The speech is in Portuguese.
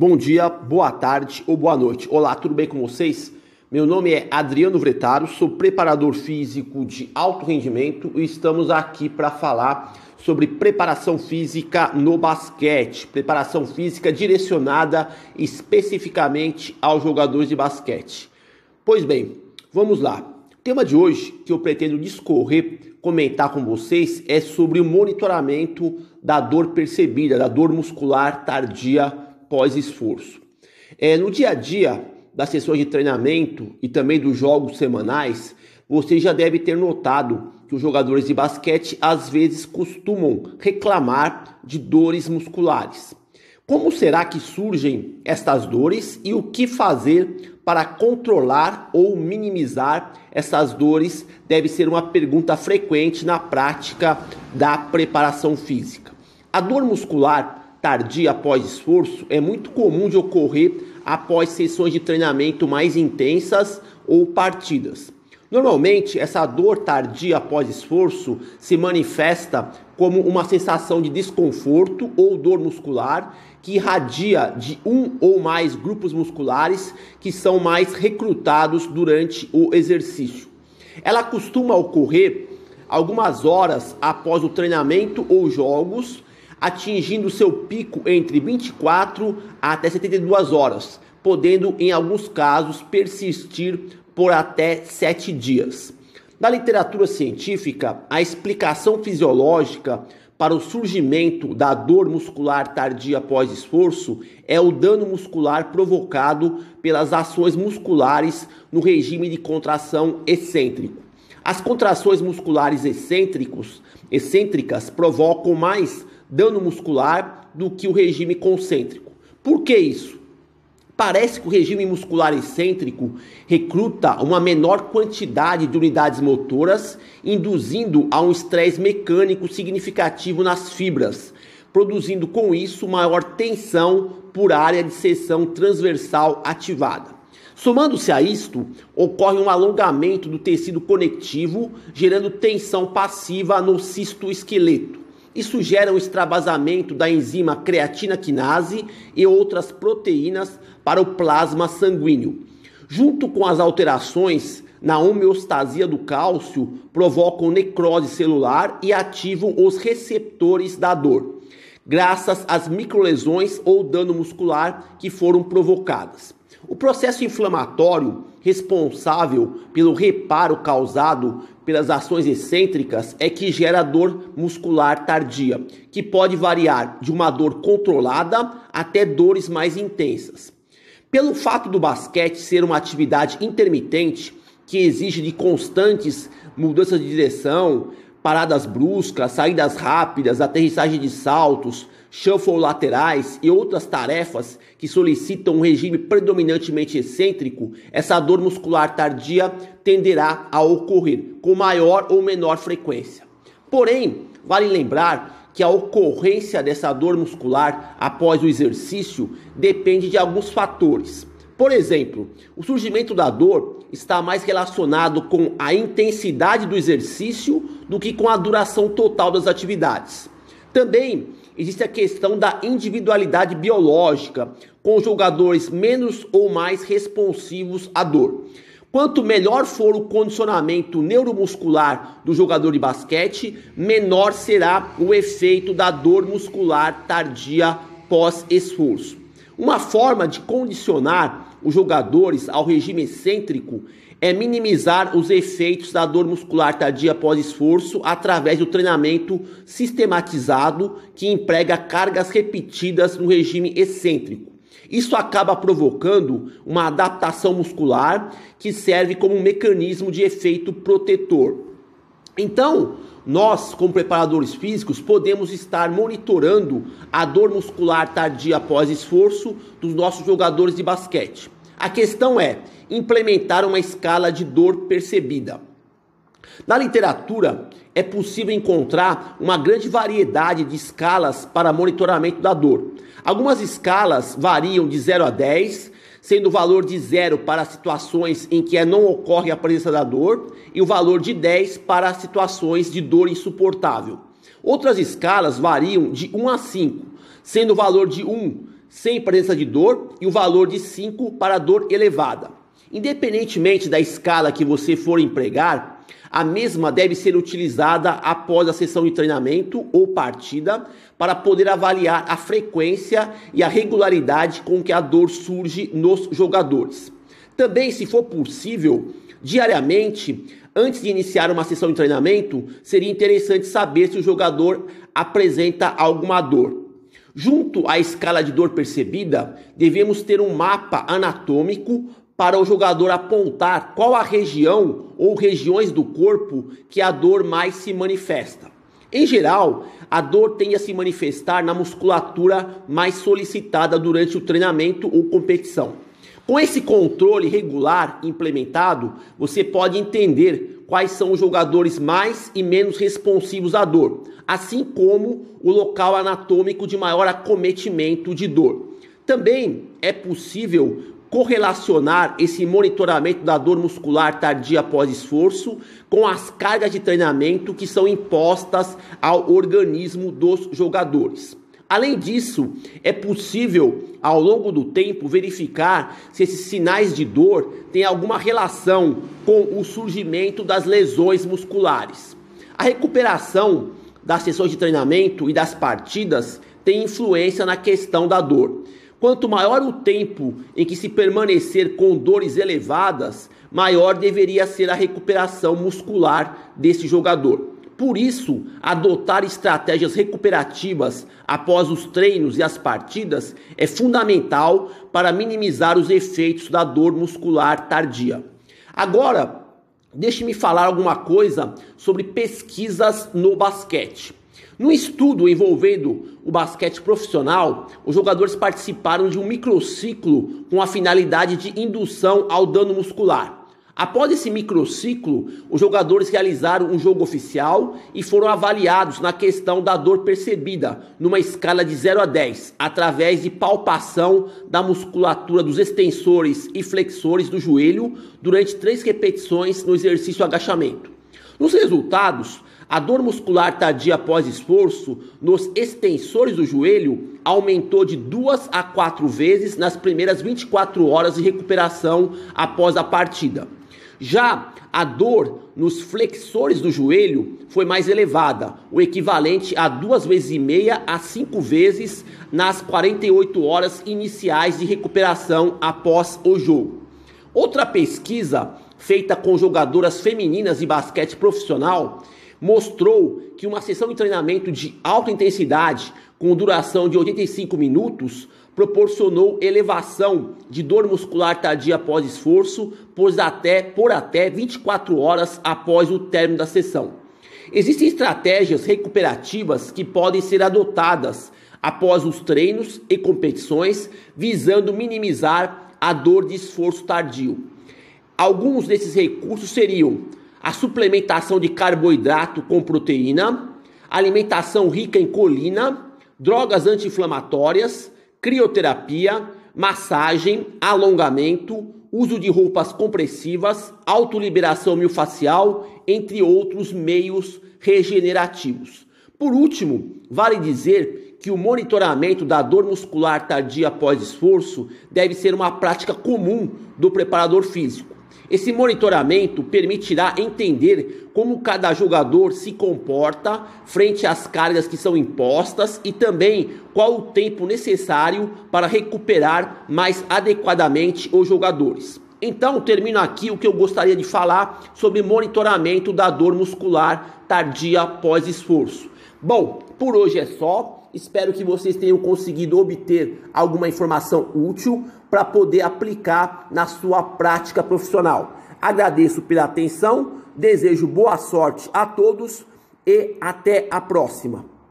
Bom dia, boa tarde ou boa noite. Olá, tudo bem com vocês? Meu nome é Adriano Vretaro, sou preparador físico de alto rendimento e estamos aqui para falar sobre preparação física no basquete, preparação física direcionada especificamente aos jogadores de basquete. Pois bem, vamos lá. O tema de hoje que eu pretendo discorrer, comentar com vocês é sobre o monitoramento da dor percebida, da dor muscular tardia pós-esforço. É, no dia a dia das sessões de treinamento e também dos jogos semanais, você já deve ter notado que os jogadores de basquete às vezes costumam reclamar de dores musculares. Como será que surgem estas dores e o que fazer para controlar ou minimizar essas dores deve ser uma pergunta frequente na prática da preparação física. A dor muscular tardia após esforço é muito comum de ocorrer após sessões de treinamento mais intensas ou partidas. Normalmente, essa dor tardia após esforço se manifesta como uma sensação de desconforto ou dor muscular que irradia de um ou mais grupos musculares que são mais recrutados durante o exercício. Ela costuma ocorrer algumas horas após o treinamento ou jogos atingindo seu pico entre 24 até 72 horas, podendo em alguns casos persistir por até 7 dias. Na literatura científica, a explicação fisiológica para o surgimento da dor muscular tardia após esforço é o dano muscular provocado pelas ações musculares no regime de contração excêntrico. As contrações musculares excêntricos, excêntricas provocam mais dano muscular do que o regime concêntrico. Por que isso? Parece que o regime muscular excêntrico recruta uma menor quantidade de unidades motoras, induzindo a um estresse mecânico significativo nas fibras, produzindo com isso maior tensão por área de seção transversal ativada. Somando-se a isto, ocorre um alongamento do tecido conectivo, gerando tensão passiva no cisto esqueleto. Isso gera um extravasamento da enzima creatina quinase e outras proteínas para o plasma sanguíneo. Junto com as alterações na homeostasia do cálcio, provocam necrose celular e ativam os receptores da dor, graças às microlesões ou dano muscular que foram provocadas. O processo inflamatório responsável pelo reparo causado pelas ações excêntricas é que gera dor muscular tardia, que pode variar de uma dor controlada até dores mais intensas. Pelo fato do basquete ser uma atividade intermitente que exige de constantes mudanças de direção, paradas bruscas, saídas rápidas, aterrissagem de saltos, shuffle laterais e outras tarefas que solicitam um regime predominantemente excêntrico, essa dor muscular tardia tenderá a ocorrer com maior ou menor frequência. Porém, vale lembrar que a ocorrência dessa dor muscular após o exercício depende de alguns fatores. Por exemplo, o surgimento da dor está mais relacionado com a intensidade do exercício do que com a duração total das atividades. Também existe a questão da individualidade biológica, com jogadores menos ou mais responsivos à dor. Quanto melhor for o condicionamento neuromuscular do jogador de basquete, menor será o efeito da dor muscular tardia pós-esforço. Uma forma de condicionar os jogadores ao regime excêntrico é minimizar os efeitos da dor muscular tardia após esforço através do treinamento sistematizado que emprega cargas repetidas no regime excêntrico. Isso acaba provocando uma adaptação muscular que serve como um mecanismo de efeito protetor. Então, nós, como preparadores físicos, podemos estar monitorando a dor muscular tardia após esforço dos nossos jogadores de basquete. A questão é implementar uma escala de dor percebida. Na literatura, é possível encontrar uma grande variedade de escalas para monitoramento da dor. Algumas escalas variam de 0 a 10, sendo o valor de 0 para situações em que não ocorre a presença da dor e o valor de 10 para situações de dor insuportável. Outras escalas variam de 1 a 5, sendo o valor de 1 sem presença de dor e o valor de 5 para dor elevada. Independentemente da escala que você for empregar, a mesma deve ser utilizada após a sessão de treinamento ou partida para poder avaliar a frequência e a regularidade com que a dor surge nos jogadores. Também, se for possível, diariamente, antes de iniciar uma sessão de treinamento, seria interessante saber se o jogador apresenta alguma dor. Junto à escala de dor percebida, devemos ter um mapa anatômico para o jogador apontar qual a região ou regiões do corpo que a dor mais se manifesta. Em geral, a dor tende a se manifestar na musculatura mais solicitada durante o treinamento ou competição. Com esse controle regular implementado, você pode entender quais são os jogadores mais e menos responsivos à dor, assim como o local anatômico de maior acometimento de dor. Também é possível correlacionar esse monitoramento da dor muscular tardia após esforço com as cargas de treinamento que são impostas ao organismo dos jogadores. Além disso, é possível ao longo do tempo verificar se esses sinais de dor têm alguma relação com o surgimento das lesões musculares. A recuperação das sessões de treinamento e das partidas tem influência na questão da dor. Quanto maior o tempo em que se permanecer com dores elevadas, maior deveria ser a recuperação muscular desse jogador. Por isso, adotar estratégias recuperativas após os treinos e as partidas é fundamental para minimizar os efeitos da dor muscular tardia. Agora, deixe-me falar alguma coisa sobre pesquisas no basquete. No estudo envolvendo o basquete profissional, os jogadores participaram de um microciclo com a finalidade de indução ao dano muscular. Após esse microciclo, os jogadores realizaram um jogo oficial e foram avaliados na questão da dor percebida, numa escala de 0 a 10, através de palpação da musculatura dos extensores e flexores do joelho durante três repetições no exercício agachamento. Nos resultados, a dor muscular tardia após esforço nos extensores do joelho aumentou de duas a quatro vezes nas primeiras 24 horas de recuperação após a partida. Já a dor nos flexores do joelho foi mais elevada, o equivalente a duas vezes e meia a cinco vezes nas 48 horas iniciais de recuperação após o jogo. Outra pesquisa feita com jogadoras femininas de basquete profissional mostrou que uma sessão de treinamento de alta intensidade, com duração de 85 minutos, proporcionou elevação de dor muscular tardia após esforço por até, por até 24 horas após o término da sessão. Existem estratégias recuperativas que podem ser adotadas após os treinos e competições, visando minimizar a dor de esforço tardio. Alguns desses recursos seriam a suplementação de carboidrato com proteína, alimentação rica em colina, drogas anti-inflamatórias, crioterapia, massagem, alongamento, uso de roupas compressivas, autoliberação miofascial, entre outros meios regenerativos. Por último, vale dizer que o monitoramento da dor muscular tardia após esforço deve ser uma prática comum do preparador físico. Esse monitoramento permitirá entender como cada jogador se comporta frente às cargas que são impostas e também qual o tempo necessário para recuperar mais adequadamente os jogadores. Então, termino aqui o que eu gostaria de falar sobre monitoramento da dor muscular tardia após esforço. Bom, por hoje é só. Espero que vocês tenham conseguido obter alguma informação útil para poder aplicar na sua prática profissional. Agradeço pela atenção, desejo boa sorte a todos e até a próxima.